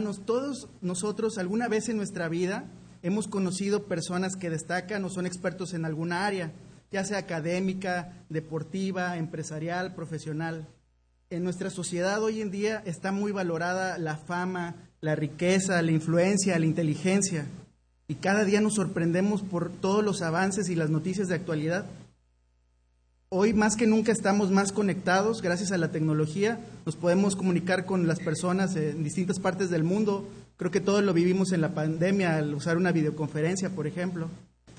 Hermanos, todos nosotros alguna vez en nuestra vida hemos conocido personas que destacan o son expertos en alguna área, ya sea académica, deportiva, empresarial, profesional. En nuestra sociedad hoy en día está muy valorada la fama, la riqueza, la influencia, la inteligencia. Y cada día nos sorprendemos por todos los avances y las noticias de actualidad. Hoy más que nunca estamos más conectados gracias a la tecnología. Nos podemos comunicar con las personas en distintas partes del mundo. Creo que todos lo vivimos en la pandemia al usar una videoconferencia, por ejemplo.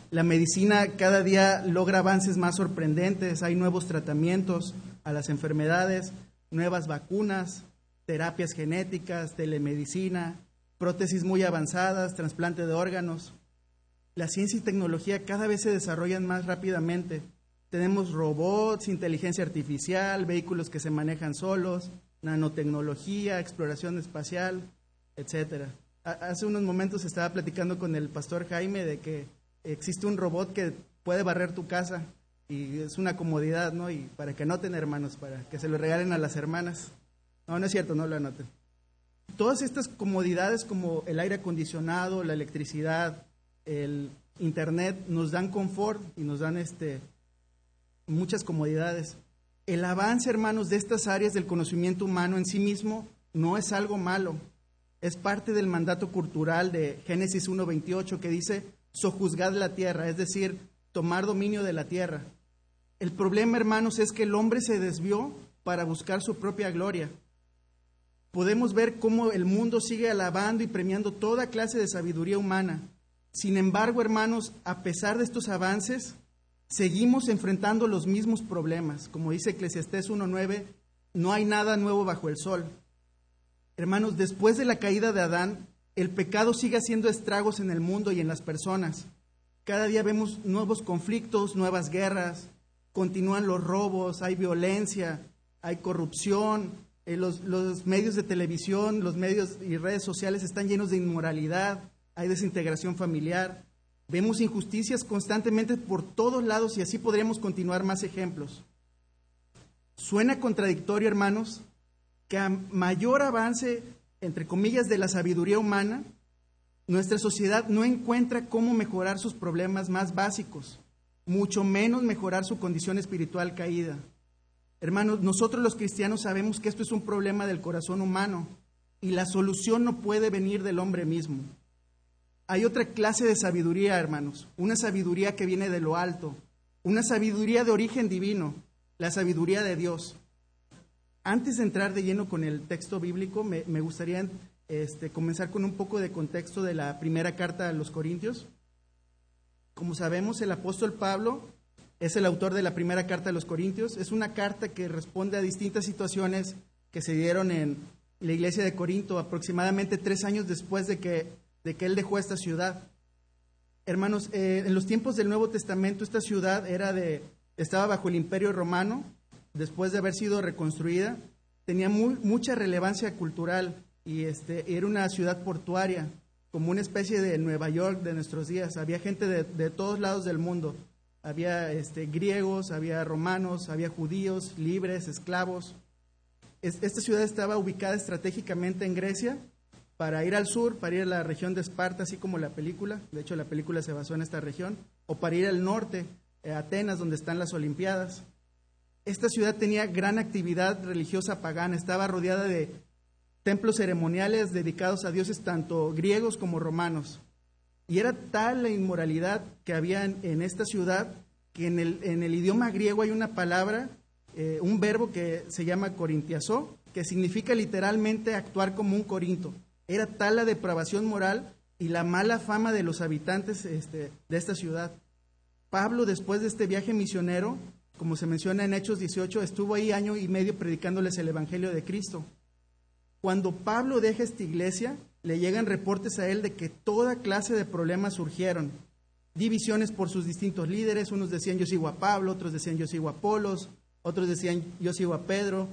La medicina cada día logra avances más sorprendentes. Hay nuevos tratamientos a las enfermedades, nuevas vacunas, terapias genéticas, telemedicina, prótesis muy avanzadas, trasplante de órganos. La ciencia y tecnología cada vez se desarrollan más rápidamente. Tenemos robots, inteligencia artificial, vehículos que se manejan solos, nanotecnología, exploración espacial, etcétera. Hace unos momentos estaba platicando con el pastor Jaime de que existe un robot que puede barrer tu casa y es una comodidad, ¿no? Y para que anoten, hermanos, para que se lo regalen a las hermanas. No, no es cierto, no lo anoten. Todas estas comodidades como el aire acondicionado, la electricidad, el internet nos dan confort y nos dan este muchas comodidades. El avance, hermanos, de estas áreas del conocimiento humano en sí mismo no es algo malo. Es parte del mandato cultural de Génesis 1.28 que dice, sojuzgad la tierra, es decir, tomar dominio de la tierra. El problema, hermanos, es que el hombre se desvió para buscar su propia gloria. Podemos ver cómo el mundo sigue alabando y premiando toda clase de sabiduría humana. Sin embargo, hermanos, a pesar de estos avances, seguimos enfrentando los mismos problemas. Como dice Eclesiastés 1.9, no hay nada nuevo bajo el sol. Hermanos, después de la caída de Adán, el pecado sigue haciendo estragos en el mundo y en las personas. Cada día vemos nuevos conflictos, nuevas guerras, continúan los robos, hay violencia, hay corrupción, eh, los, los medios de televisión, los medios y redes sociales están llenos de inmoralidad, hay desintegración familiar. Vemos injusticias constantemente por todos lados y así podríamos continuar más ejemplos. Suena contradictorio, hermanos, que a mayor avance, entre comillas, de la sabiduría humana, nuestra sociedad no encuentra cómo mejorar sus problemas más básicos, mucho menos mejorar su condición espiritual caída. Hermanos, nosotros los cristianos sabemos que esto es un problema del corazón humano y la solución no puede venir del hombre mismo. Hay otra clase de sabiduría, hermanos, una sabiduría que viene de lo alto, una sabiduría de origen divino, la sabiduría de Dios. Antes de entrar de lleno con el texto bíblico, me, gustaría este, comenzar con un poco de contexto de la primera carta a los Corintios. Como sabemos, el apóstol Pablo es el autor de la primera carta a los Corintios. Es una carta que responde a distintas situaciones que se dieron en la iglesia de Corinto aproximadamente tres años después de que de que él dejó esta ciudad. Hermanos, eh, en los tiempos del Nuevo Testamento esta ciudad era de, estaba bajo el Imperio Romano, después de haber sido reconstruida, tenía mucha relevancia cultural y este, era una ciudad portuaria, como una especie de Nueva York de nuestros días. Había gente de, todos lados del mundo. Había este, griegos, había romanos, había judíos, libres, esclavos. esta ciudad estaba ubicada estratégicamente en Grecia para ir al sur, para ir a la región de Esparta, así como la película, de hecho la película se basó en esta región, o para ir al norte, a eh, Atenas, donde están las Olimpiadas. Esta ciudad tenía gran actividad religiosa pagana, estaba rodeada de templos ceremoniales dedicados a dioses tanto griegos como romanos. Y era tal la inmoralidad que había en, esta ciudad que en el, en el, idioma griego hay una palabra, eh, un verbo que se llama corintiazó, que significa literalmente actuar como un corinto. Era tal la depravación moral y la mala fama de los habitantes este, de esta ciudad. Pablo, después de este viaje misionero, como se menciona en Hechos 18, estuvo ahí año y medio predicándoles el Evangelio de Cristo. Cuando Pablo deja esta iglesia, le llegan reportes a él de que toda clase de problemas surgieron. Divisiones por sus distintos líderes, unos decían yo sigo a Pablo, otros decían yo sigo a Apolos, otros decían yo sigo a Pedro,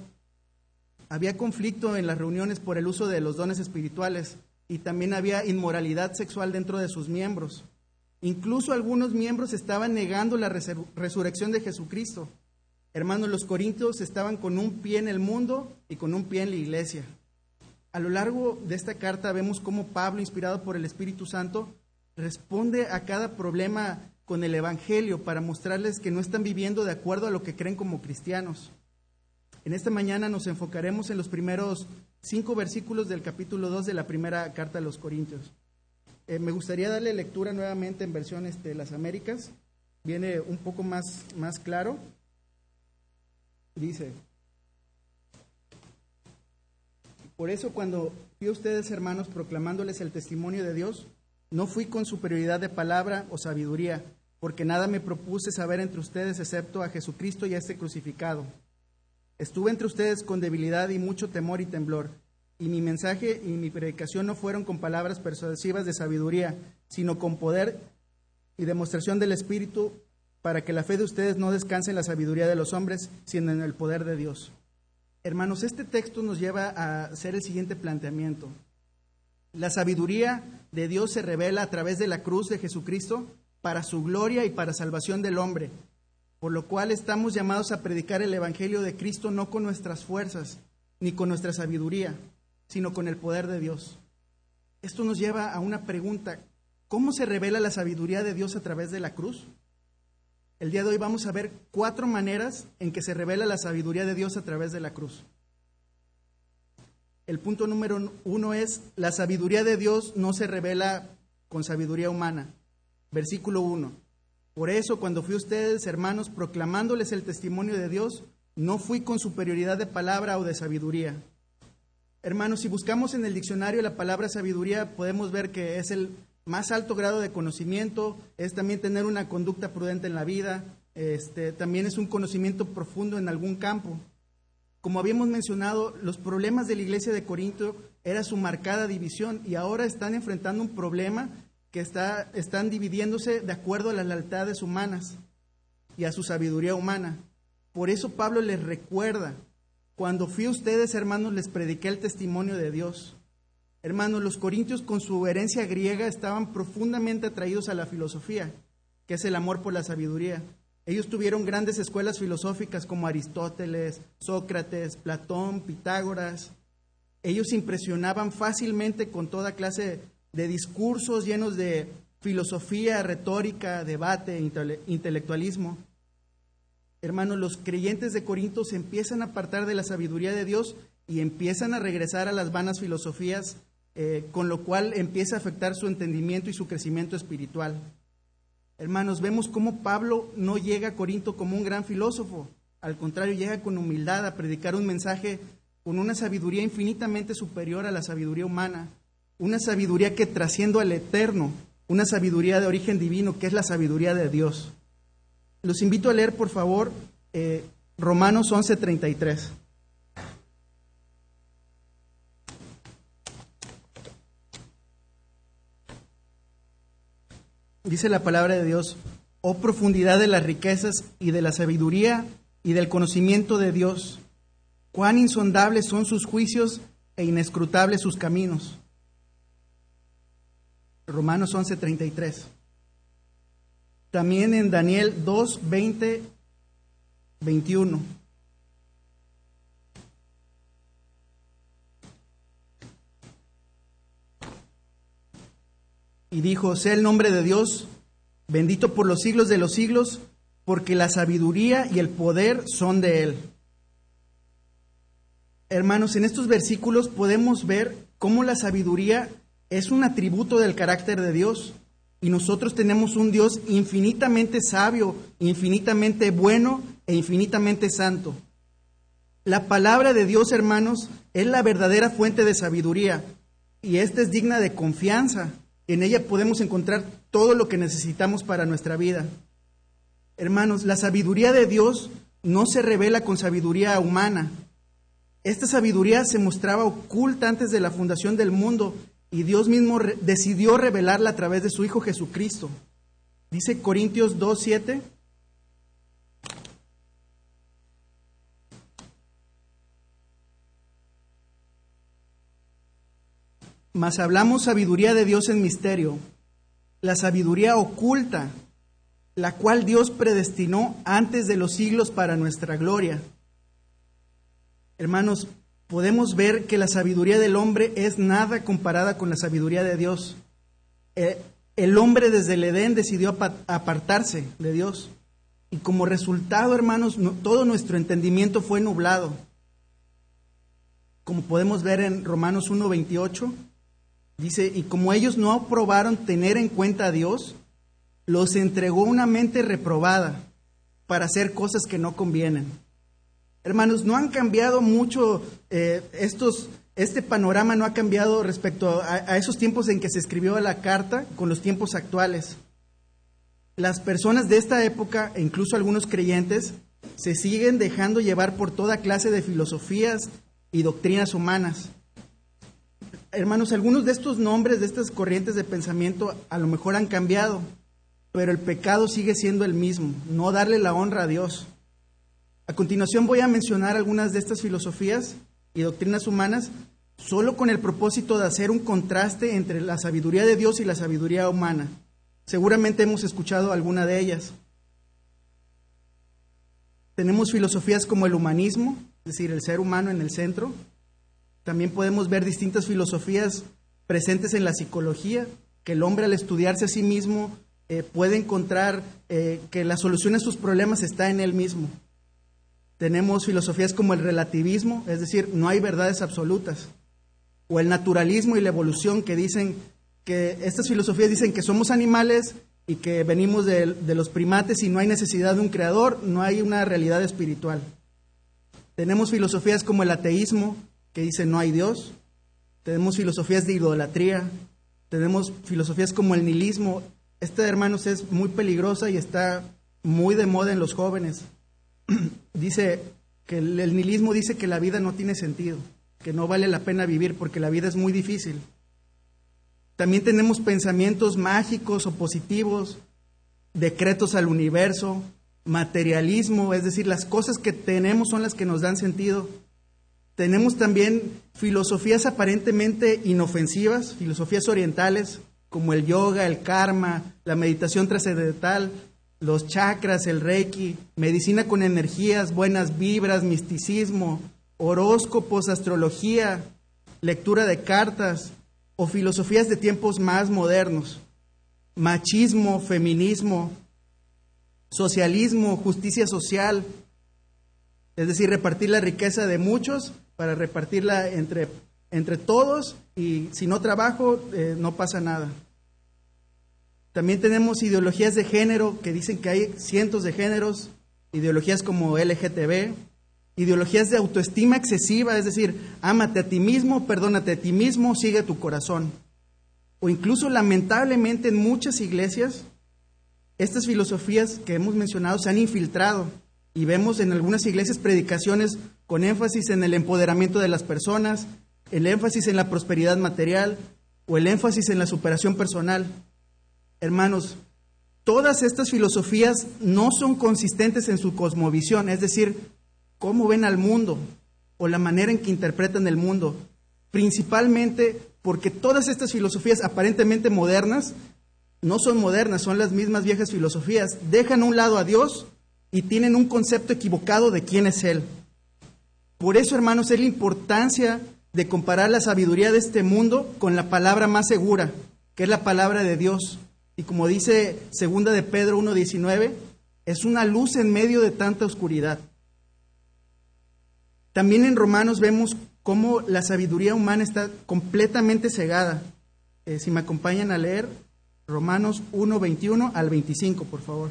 había conflicto en las reuniones por el uso de los dones espirituales y también había inmoralidad sexual dentro de sus miembros. Incluso algunos miembros estaban negando la resurrección de Jesucristo. Hermanos, los corintios estaban con un pie en el mundo y con un pie en la iglesia. A lo largo de esta carta vemos cómo Pablo, inspirado por el Espíritu Santo, responde a cada problema con el Evangelio para mostrarles que no están viviendo de acuerdo a lo que creen como cristianos. En esta mañana nos enfocaremos en los primeros cinco versículos del capítulo 2 de la primera carta a los Corintios. Eh, me gustaría darle lectura nuevamente en versión este, Las Américas. Viene un poco más, más claro. Dice, por eso cuando fui a ustedes hermanos proclamándoles el testimonio de Dios, no fui con superioridad de palabra o sabiduría, porque nada me propuse saber entre ustedes excepto a Jesucristo y a este crucificado. Estuve entre ustedes con debilidad y mucho temor y temblor, y mi mensaje y mi predicación no fueron con palabras persuasivas de sabiduría, sino con poder y demostración del Espíritu, para que la fe de ustedes no descanse en la sabiduría de los hombres, sino en el poder de Dios. Hermanos, este texto nos lleva a hacer el siguiente planteamiento. La sabiduría de Dios se revela a través de la cruz de Jesucristo para su gloria y para salvación del hombre, por lo cual estamos llamados a predicar el Evangelio de Cristo no con nuestras fuerzas ni con nuestra sabiduría, sino con el poder de Dios. Esto nos lleva a una pregunta. ¿Cómo se revela la sabiduría de Dios a través de la cruz? El día de hoy vamos a ver cuatro maneras en que se revela la sabiduría de Dios a través de la cruz. El punto número uno es, la sabiduría de Dios no se revela con sabiduría humana. Versículo 1. Por eso, cuando fui a ustedes, hermanos, proclamándoles el testimonio de Dios, no fui con superioridad de palabra o de sabiduría. Hermanos, si buscamos en el diccionario la palabra sabiduría, podemos ver que es el más alto grado de conocimiento, es también tener una conducta prudente en la vida, este, también es un conocimiento profundo en algún campo. Como habíamos mencionado, los problemas de la iglesia de Corinto era su marcada división y ahora están enfrentando un problema que está, están dividiéndose de acuerdo a las lealtades humanas y a su sabiduría humana. Por eso Pablo les recuerda, cuando fui a ustedes, hermanos, les prediqué el testimonio de Dios. Hermanos, los corintios con su herencia griega estaban profundamente atraídos a la filosofía, que es el amor por la sabiduría. Ellos tuvieron grandes escuelas filosóficas como Aristóteles, Sócrates, Platón, Pitágoras. Ellos impresionaban fácilmente con toda clase de discursos llenos de filosofía, retórica, debate, intelectualismo. Hermanos, los creyentes de Corinto se empiezan a apartar de la sabiduría de Dios y empiezan a regresar a las vanas filosofías, eh, con lo cual empieza a afectar su entendimiento y su crecimiento espiritual. Hermanos, vemos cómo Pablo no llega a Corinto como un gran filósofo, al contrario, llega con humildad a predicar un mensaje con una sabiduría infinitamente superior a la sabiduría humana, una sabiduría que trasciende al eterno, una sabiduría de origen divino, que es la sabiduría de Dios. Los invito a leer, por favor, eh, Romanos 11:33. Dice la palabra de Dios, oh profundidad de las riquezas y de la sabiduría y del conocimiento de Dios, cuán insondables son sus juicios e inescrutables sus caminos. Romanos 11:33. También en Daniel 2, 20, 21. y dijo, sea el nombre de Dios bendito por los siglos de los siglos, porque la sabiduría y el poder son de Él. Hermanos, en estos versículos podemos ver cómo la sabiduría es un atributo del carácter de Dios y nosotros tenemos un Dios infinitamente sabio, infinitamente bueno e infinitamente santo. La palabra de Dios, hermanos, es la verdadera fuente de sabiduría y esta es digna de confianza. En ella podemos encontrar todo lo que necesitamos para nuestra vida. Hermanos, la sabiduría de Dios no se revela con sabiduría humana. Esta sabiduría se mostraba oculta antes de la fundación del mundo y Dios mismo decidió revelarla a través de su Hijo Jesucristo. Dice Corintios 2.7. Mas hablamos sabiduría de Dios en misterio, la sabiduría oculta, la cual Dios predestinó antes de los siglos para nuestra gloria. Hermanos, podemos ver que la sabiduría del hombre es nada comparada con la sabiduría de Dios. Eh, el hombre desde el Edén decidió apartarse de Dios. Y como resultado, hermanos, todo nuestro entendimiento fue nublado. Como podemos ver en Romanos 1.28, dice, y como ellos no aprobaron tener en cuenta a Dios, los entregó una mente reprobada para hacer cosas que no convienen. Hermanos, no han cambiado mucho eh, estos, este panorama no ha cambiado respecto a, a, esos tiempos en que se escribió la carta con los tiempos actuales. Las personas de esta época, e incluso algunos creyentes, se siguen dejando llevar por toda clase de filosofías y doctrinas humanas. Hermanos, algunos de estos nombres, de estas corrientes de pensamiento, a lo mejor han cambiado, pero el pecado sigue siendo el mismo, no darle la honra a Dios. A continuación voy a mencionar algunas de estas filosofías y doctrinas humanas solo con el propósito de hacer un contraste entre la sabiduría de Dios y la sabiduría humana. Seguramente hemos escuchado alguna de ellas. Tenemos filosofías como el humanismo, es decir, el ser humano en el centro. También podemos ver distintas filosofías presentes en la psicología, que el hombre al estudiarse a sí mismo eh, puede encontrar eh, que la solución a sus problemas está en él mismo. Tenemos filosofías como el relativismo, es decir, no hay verdades absolutas, o el naturalismo y la evolución que dicen que estas filosofías dicen que somos animales y que venimos de, los primates y no hay necesidad de un creador, no hay una realidad espiritual. Tenemos filosofías como el ateísmo, que dicen no hay Dios. Tenemos filosofías de idolatría. Tenemos filosofías como el nihilismo. Esta, hermanos, es muy peligrosa y está muy de moda en los jóvenes. dice que el, nihilismo dice que la vida no tiene sentido, que no vale la pena vivir porque la vida es muy difícil. También tenemos pensamientos mágicos o positivos, decretos al universo, materialismo, es decir, las cosas que tenemos son las que nos dan sentido. Tenemos también filosofías aparentemente inofensivas, filosofías orientales, como el yoga, el karma, la meditación trascendental, los chakras, el reiki, medicina con energías, buenas vibras, misticismo, horóscopos, astrología, lectura de cartas o filosofías de tiempos más modernos, machismo, feminismo, socialismo, justicia social, es decir, repartir la riqueza de muchos para repartirla entre, entre todos y si no trabajo eh, no pasa nada. También tenemos ideologías de género que dicen que hay cientos de géneros, ideologías como LGTB, ideologías de autoestima excesiva, es decir, ámate a ti mismo, perdónate a ti mismo, sigue tu corazón. O incluso lamentablemente en muchas iglesias, estas filosofías que hemos mencionado se han infiltrado y vemos en algunas iglesias predicaciones con énfasis en el empoderamiento de las personas, el énfasis en la prosperidad material o el énfasis en la superación personal. Hermanos, todas estas filosofías no son consistentes en su cosmovisión, es decir, cómo ven al mundo o la manera en que interpretan el mundo, principalmente porque todas estas filosofías aparentemente modernas no son modernas, son las mismas viejas filosofías, dejan a un lado a Dios y tienen un concepto equivocado de quién es Él. Por eso, hermanos, es la importancia de comparar la sabiduría de este mundo con la palabra más segura, que es la palabra de Dios. Y como dice segunda de Pedro 1.19, es una luz en medio de tanta oscuridad. También en Romanos vemos cómo la sabiduría humana está completamente cegada. Eh, si me acompañan a leer Romanos 1.21 al 25, por favor.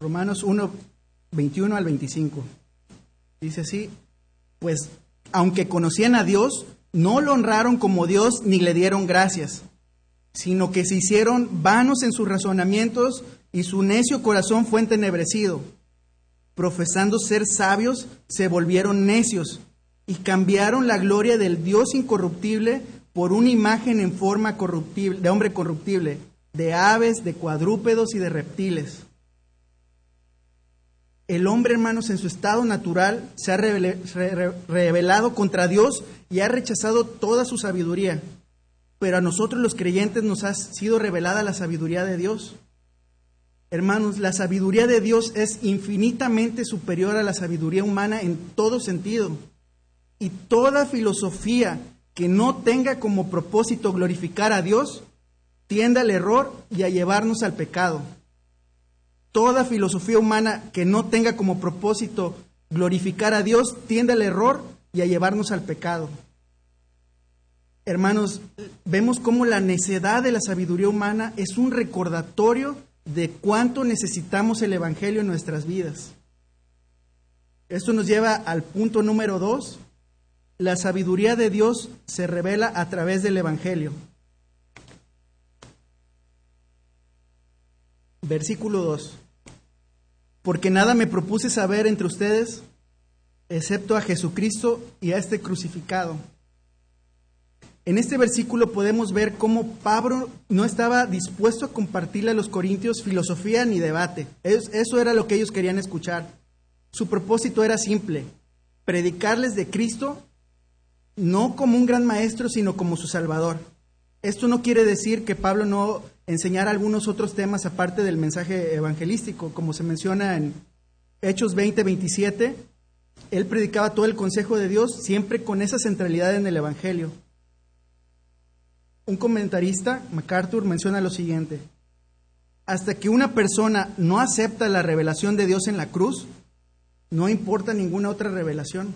Romanos 1, 21 al 25. Dice así, pues aunque conocían a Dios, no lo honraron como Dios ni le dieron gracias, sino que se hicieron vanos en sus razonamientos y su necio corazón fue entenebrecido. Profesando ser sabios, se volvieron necios y cambiaron la gloria del Dios incorruptible por una imagen en forma corruptible, de hombre corruptible, de aves, de cuadrúpedos y de reptiles. El hombre, hermanos, en su estado natural se ha rebelado contra Dios y ha rechazado toda su sabiduría. Pero a nosotros los creyentes nos ha sido revelada la sabiduría de Dios. Hermanos, la sabiduría de Dios es infinitamente superior a la sabiduría humana en todo sentido. Y toda filosofía que no tenga como propósito glorificar a Dios tiende al error y a llevarnos al pecado. Toda filosofía humana que no tenga como propósito glorificar a Dios tiende al error y a llevarnos al pecado. Hermanos, vemos cómo la necedad de la sabiduría humana es un recordatorio de cuánto necesitamos el Evangelio en nuestras vidas. Esto nos lleva al punto número dos. La sabiduría de Dios se revela a través del Evangelio. Versículo 2. Porque nada me propuse saber entre ustedes, excepto a Jesucristo y a este crucificado. En este versículo podemos ver cómo Pablo no estaba dispuesto a compartirle a los corintios filosofía ni debate. Eso era lo que ellos querían escuchar. Su propósito era simple, predicarles de Cristo no como un gran maestro, sino como su Salvador. Esto no quiere decir que Pablo no enseñara algunos otros temas aparte del mensaje evangelístico, como se menciona en Hechos 20, 27. Él predicaba todo el consejo de Dios siempre con esa centralidad en el Evangelio. Un comentarista, MacArthur, menciona lo siguiente. Hasta que una persona no acepta la revelación de Dios en la cruz, no importa ninguna otra revelación.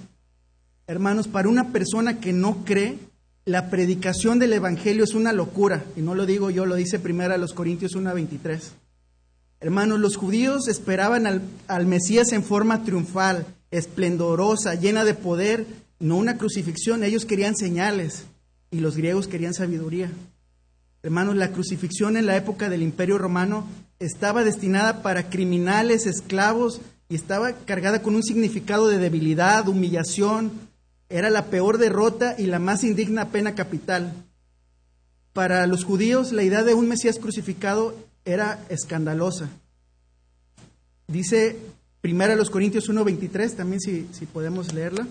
Hermanos, para una persona que no cree, la predicación del Evangelio es una locura. Y no lo digo yo, lo dice primero a los Corintios 1.23. Hermanos, los judíos esperaban al, al Mesías en forma triunfal, esplendorosa, llena de poder, no una crucifixión. Ellos querían señales y los griegos querían sabiduría. Hermanos, la crucifixión en la época del Imperio Romano estaba destinada para criminales, esclavos, y estaba cargada con un significado de debilidad, humillación. Era la peor derrota y la más indigna pena capital. Para los judíos, la idea de un Mesías crucificado era escandalosa. Dice primero los Corintios 1.23, también si, si podemos leerla.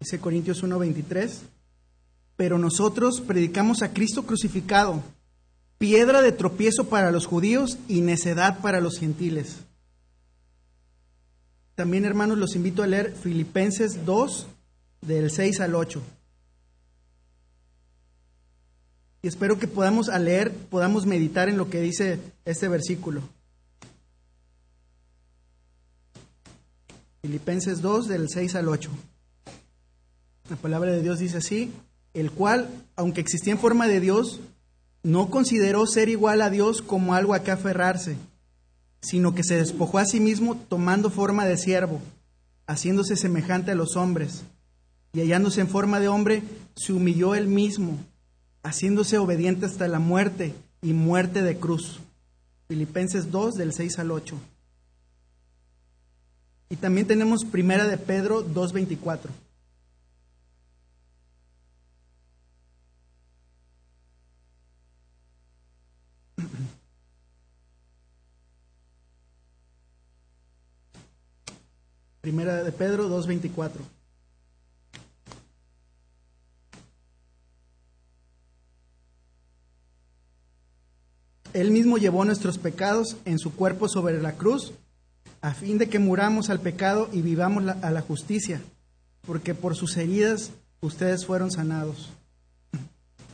Dice Corintios 1:23, pero nosotros predicamos a Cristo crucificado, piedra de tropiezo para los judíos y necedad para los gentiles. También, hermanos, los invito a leer Filipenses 2, del 6 al 8. Y espero que podamos al leer, podamos meditar en lo que dice este versículo. Filipenses 2, del 6 al 8. La palabra de Dios dice así, el cual, aunque existía en forma de Dios, no consideró ser igual a Dios como algo a que aferrarse, sino que se despojó a sí mismo tomando forma de siervo, haciéndose semejante a los hombres, y hallándose en forma de hombre, se humilló él mismo, haciéndose obediente hasta la muerte y muerte de cruz. Filipenses 2 del 6 al 8. Y también tenemos Primera de Pedro 2.24. Primera de Pedro 2.24. Él mismo llevó nuestros pecados en su cuerpo sobre la cruz, a fin de que muramos al pecado y vivamos a la justicia, porque por sus heridas ustedes fueron sanados.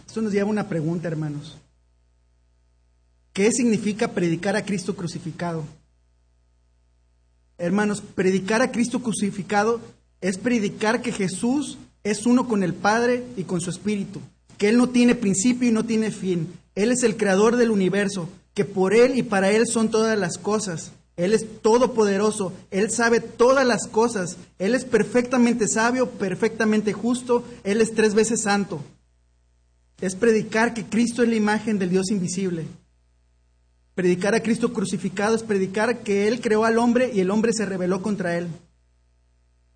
Esto nos lleva a una pregunta, hermanos. ¿Qué significa predicar a Cristo crucificado? Hermanos, predicar a Cristo crucificado es predicar que Jesús es uno con el Padre y con su Espíritu, que Él no tiene principio y no tiene fin. Él es el creador del universo, que por Él y para Él son todas las cosas. Él es todopoderoso, Él sabe todas las cosas, Él es perfectamente sabio, perfectamente justo, Él es tres veces santo. Es predicar que Cristo es la imagen del Dios invisible. Predicar a Cristo crucificado es predicar que Él creó al hombre y el hombre se rebeló contra Él.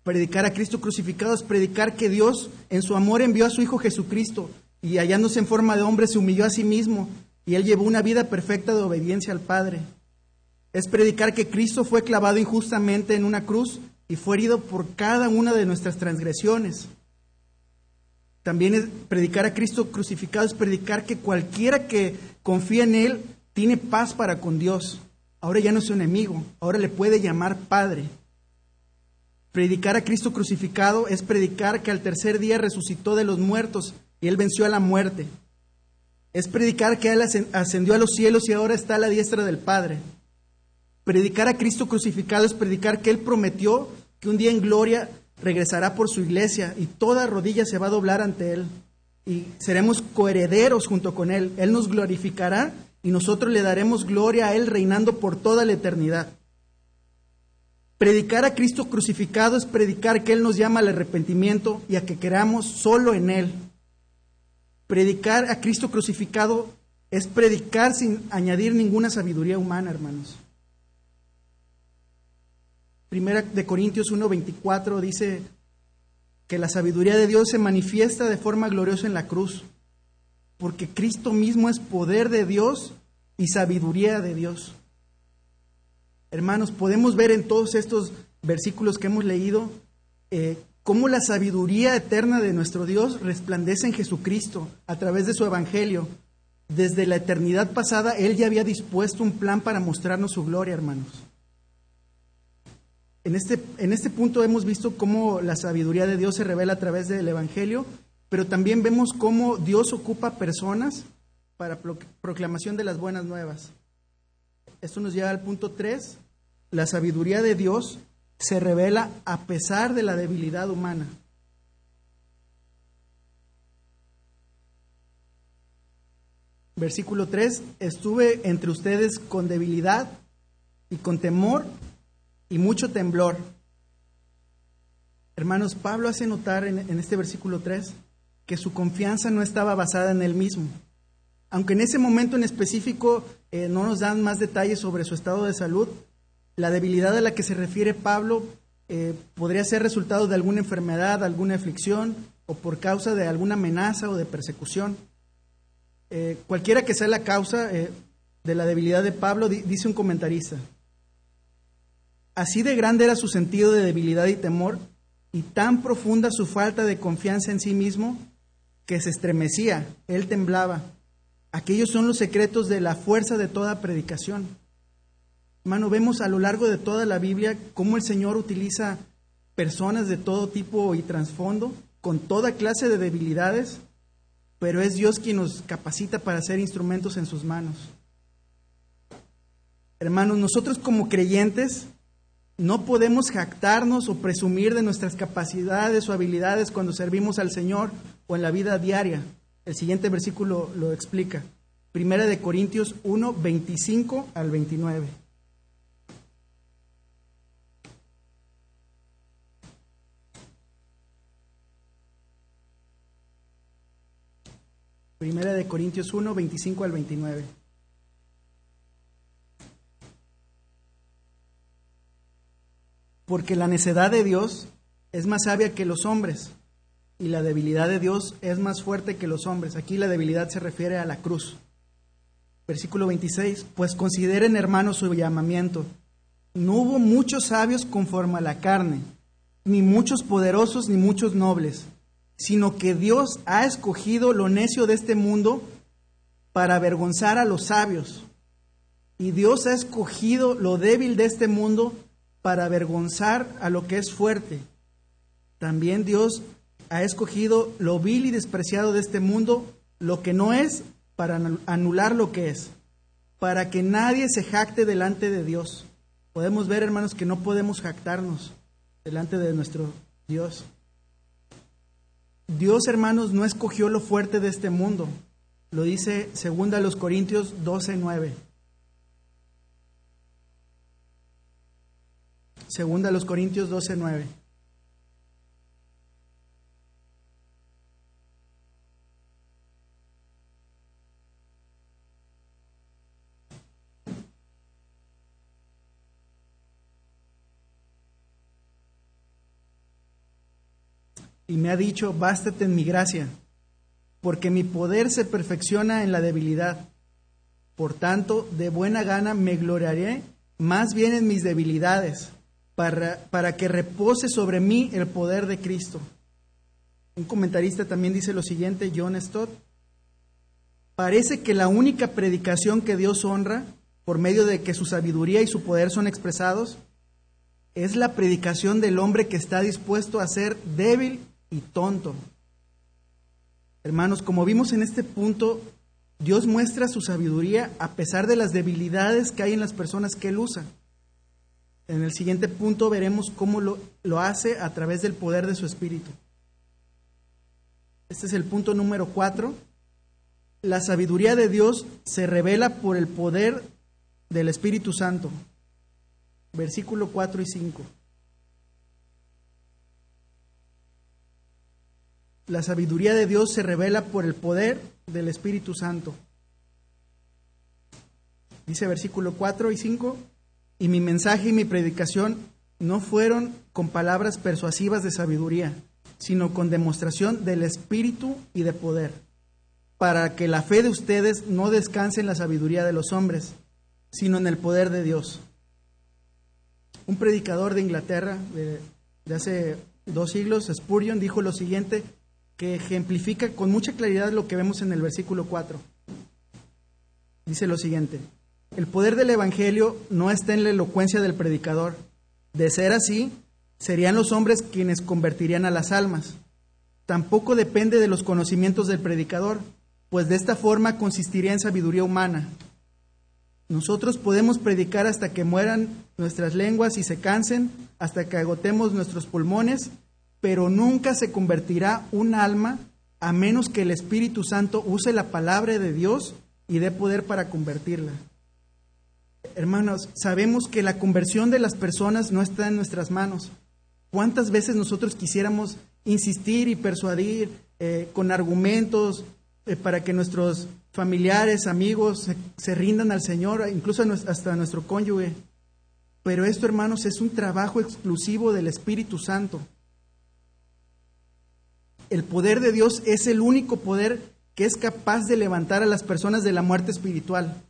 Predicar a Cristo crucificado es predicar que Dios en su amor envió a su Hijo Jesucristo y hallándose en forma de hombre se humilló a sí mismo y él llevó una vida perfecta de obediencia al Padre. Es predicar que Cristo fue clavado injustamente en una cruz y fue herido por cada una de nuestras transgresiones. También es predicar a Cristo crucificado, es predicar que cualquiera que confía en Él tiene paz para con Dios. Ahora ya no es su enemigo, ahora le puede llamar Padre. Predicar a Cristo crucificado es predicar que al tercer día resucitó de los muertos y Él venció a la muerte. Es predicar que Él ascendió a los cielos y ahora está a la diestra del Padre. Predicar a Cristo crucificado es predicar que Él prometió que un día en gloria regresará por su iglesia y toda rodilla se va a doblar ante Él y seremos coherederos junto con Él. Él nos glorificará y nosotros le daremos gloria a Él reinando por toda la eternidad. Predicar a Cristo crucificado es predicar que Él nos llama al arrepentimiento y a que queramos solo en Él. Predicar a Cristo crucificado es predicar sin añadir ninguna sabiduría humana, hermanos. Primera de Corintios 1:24 dice que la sabiduría de Dios se manifiesta de forma gloriosa en la cruz, porque Cristo mismo es poder de Dios y sabiduría de Dios. Hermanos, podemos ver en todos estos versículos que hemos leído eh, cómo la sabiduría eterna de nuestro Dios resplandece en Jesucristo a través de su Evangelio. Desde la eternidad pasada, Él ya había dispuesto un plan para mostrarnos su gloria, hermanos. En este, en este punto hemos visto cómo la sabiduría de Dios se revela a través del Evangelio, pero también vemos cómo Dios ocupa personas para proclamación de las buenas nuevas. Esto nos lleva al punto 3. La sabiduría de Dios se revela a pesar de la debilidad humana. Versículo 3, estuve entre ustedes con debilidad y con temor y mucho temblor. Hermanos, Pablo hace notar en, este versículo 3 que su confianza no estaba basada en él mismo. Aunque en ese momento en específico eh, no nos dan más detalles sobre su estado de salud, la debilidad a la que se refiere Pablo eh, podría ser resultado de alguna enfermedad, alguna aflicción o por causa de alguna amenaza o de persecución. Eh, cualquiera que sea la causa de la debilidad de Pablo, dice un comentarista, Así de grande era su sentido de debilidad y temor, y tan profunda su falta de confianza en sí mismo, que se estremecía, él temblaba. Aquellos son los secretos de la fuerza de toda predicación. Hermano, vemos a lo largo de toda la Biblia cómo el Señor utiliza personas de todo tipo y trasfondo, con toda clase de debilidades, pero es Dios quien nos capacita para ser instrumentos en sus manos. Hermanos, nosotros como creyentes no podemos jactarnos o presumir de nuestras capacidades o habilidades cuando servimos al Señor o en la vida diaria. El siguiente versículo lo explica. Primera de Corintios 1, 25 al 29. Primera de Corintios 1, 25 al 29. Porque la necedad de Dios es más sabia que los hombres y la debilidad de Dios es más fuerte que los hombres. Aquí la debilidad se refiere a la cruz. Versículo 26, pues consideren hermanos su llamamiento. No hubo muchos sabios conforme a la carne, ni muchos poderosos, ni muchos nobles, sino que Dios ha escogido lo necio de este mundo para avergonzar a los sabios. Y Dios ha escogido lo débil de este mundo para avergonzar a lo que es fuerte. También Dios ha escogido lo vil y despreciado de este mundo, lo que no es, para anular lo que es, para que nadie se jacte delante de Dios. Podemos ver, hermanos, que no podemos jactarnos delante de nuestro Dios. Dios, hermanos, no escogió lo fuerte de este mundo. Lo dice segunda los Corintios 12, 9. Segunda los Corintios 12, 9. y me ha dicho, bástate en mi gracia, porque mi poder se perfecciona en la debilidad. Por tanto, de buena gana me gloriaré más bien en mis debilidades, para, que repose sobre mí el poder de Cristo. Un comentarista también dice lo siguiente, John Stott, parece que la única predicación que Dios honra, por medio de que su sabiduría y su poder son expresados, es la predicación del hombre que está dispuesto a ser débil y tonto. Hermanos, como vimos en este punto, Dios muestra su sabiduría a pesar de las debilidades que hay en las personas que Él usa. En el siguiente punto veremos cómo lo, lo hace a través del poder de su Espíritu. Este es el punto número cuatro. La sabiduría de Dios se revela por el poder del Espíritu Santo. Versículo 4 y 5. La sabiduría de Dios se revela por el poder del Espíritu Santo. Dice versículo 4 y 5, y mi mensaje y mi predicación no fueron con palabras persuasivas de sabiduría, sino con demostración del Espíritu y de poder, para que la fe de ustedes no descanse en la sabiduría de los hombres, sino en el poder de Dios. Un predicador de Inglaterra de, hace dos siglos, Spurgeon, dijo lo siguiente que ejemplifica con mucha claridad lo que vemos en el versículo 4. Dice lo siguiente, el poder del Evangelio no está en la elocuencia del predicador. De ser así, serían los hombres quienes convertirían a las almas. Tampoco depende de los conocimientos del predicador, pues de esta forma consistiría en sabiduría humana. Nosotros podemos predicar hasta que mueran nuestras lenguas y se cansen, hasta que agotemos nuestros pulmones pero nunca se convertirá un alma a menos que el Espíritu Santo use la palabra de Dios y dé poder para convertirla. Hermanos, sabemos que la conversión de las personas no está en nuestras manos. ¿Cuántas veces nosotros quisiéramos insistir y persuadir eh, con argumentos eh, para que nuestros familiares, amigos se, se rindan al Señor, incluso hasta nuestro cónyuge? Pero esto, hermanos, es un trabajo exclusivo del Espíritu Santo el poder de Dios es el único poder que es capaz de levantar a las personas de la muerte espiritual.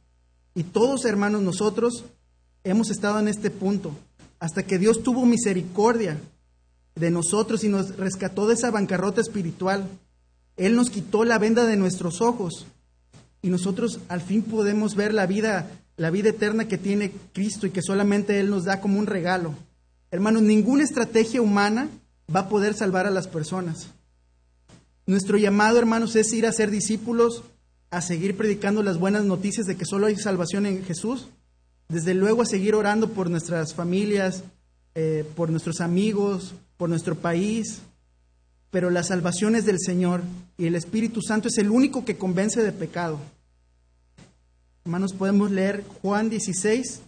Y todos, hermanos, nosotros hemos estado en este punto, hasta que Dios tuvo misericordia de nosotros y nos rescató de esa bancarrota espiritual. Él nos quitó la venda de nuestros ojos y nosotros al fin podemos ver la vida, la vida eterna que tiene Cristo y que solamente Él nos da como un regalo. Hermanos, ninguna estrategia humana va a poder salvar a las personas. Nuestro llamado, hermanos, es ir a ser discípulos, a seguir predicando las buenas noticias de que solo hay salvación en Jesús. Desde luego a seguir orando por nuestras familias, eh, por nuestros amigos, por nuestro país. Pero la salvación es del Señor y el Espíritu Santo es el único que convence de pecado. Hermanos, podemos leer Juan 16,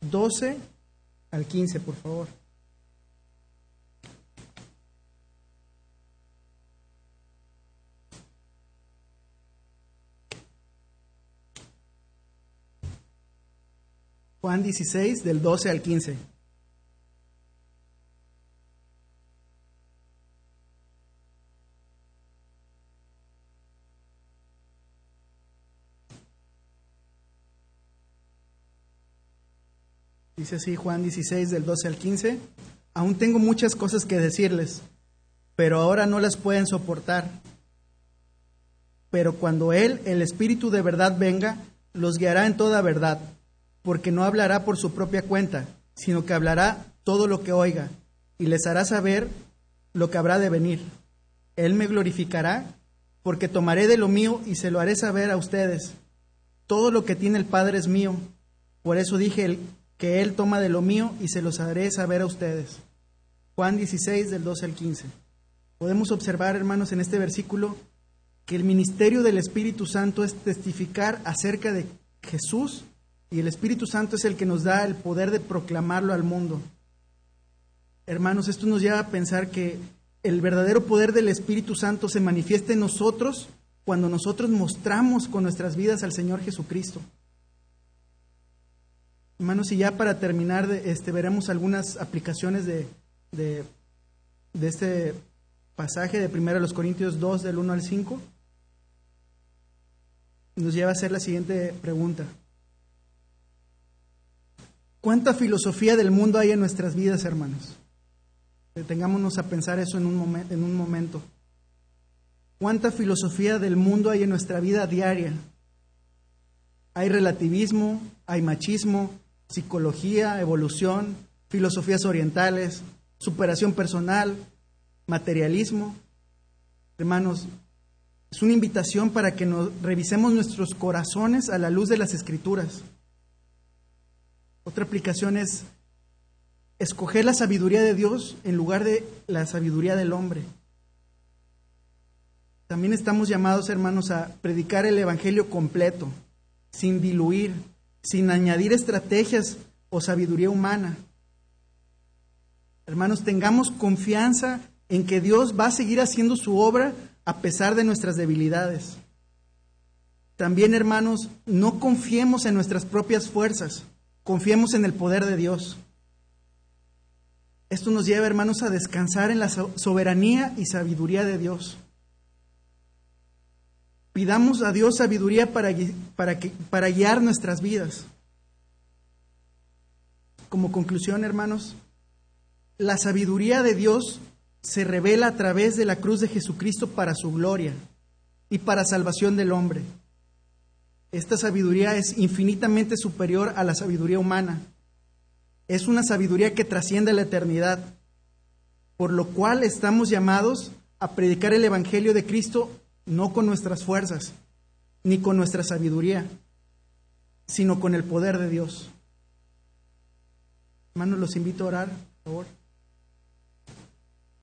12 al 15, por favor. Juan 16, del 12 al 15. Dice así Juan 16 del 12 al 15, aún tengo muchas cosas que decirles, pero ahora no las pueden soportar. Pero cuando Él, el Espíritu de verdad, venga, los guiará en toda verdad porque no hablará por su propia cuenta, sino que hablará todo lo que oiga, y les hará saber lo que habrá de venir. Él me glorificará, porque tomaré de lo mío y se lo haré saber a ustedes. Todo lo que tiene el Padre es mío. Por eso dije que Él toma de lo mío y se los haré saber a ustedes. Juan 16 del 12 al 15. Podemos observar, hermanos, en este versículo que el ministerio del Espíritu Santo es testificar acerca de Jesús y el Espíritu Santo es el que nos da el poder de proclamarlo al mundo. Hermanos, esto nos lleva a pensar que el verdadero poder del Espíritu Santo se manifiesta en nosotros cuando nosotros mostramos con nuestras vidas al Señor Jesucristo. Hermanos, y ya para terminar, este, veremos algunas aplicaciones de, de, este pasaje de 1 los Corintios 2 del 1 al 5 nos lleva a hacer la siguiente pregunta. ¿Cuánta filosofía del mundo hay en nuestras vidas, hermanos? Detengámonos a pensar eso en un, en un momento. ¿Cuánta filosofía del mundo hay en nuestra vida diaria? Hay relativismo, hay machismo, psicología, evolución, filosofías orientales, superación personal, materialismo. Hermanos, es una invitación para que nos revisemos nuestros corazones a la luz de las escrituras. Otra aplicación es escoger la sabiduría de Dios en lugar de la sabiduría del hombre. También estamos llamados, hermanos, a predicar el Evangelio completo, sin diluir, sin añadir estrategias o sabiduría humana. Hermanos, tengamos confianza en que Dios va a seguir haciendo su obra a pesar de nuestras debilidades. También, hermanos, no confiemos en nuestras propias fuerzas, confiemos en el poder de Dios. Esto nos lleva, hermanos, a descansar en la soberanía y sabiduría de Dios. Pidamos a Dios sabiduría para, guiar nuestras vidas. Como conclusión, hermanos, la sabiduría de Dios se revela a través de la cruz de Jesucristo para su gloria y para salvación del hombre. Esta sabiduría es infinitamente superior a la sabiduría humana. Es una sabiduría que trasciende la eternidad, por lo cual estamos llamados a predicar el Evangelio de Cristo no con nuestras fuerzas, ni con nuestra sabiduría, sino con el poder de Dios. Hermanos, los invito a orar, por favor.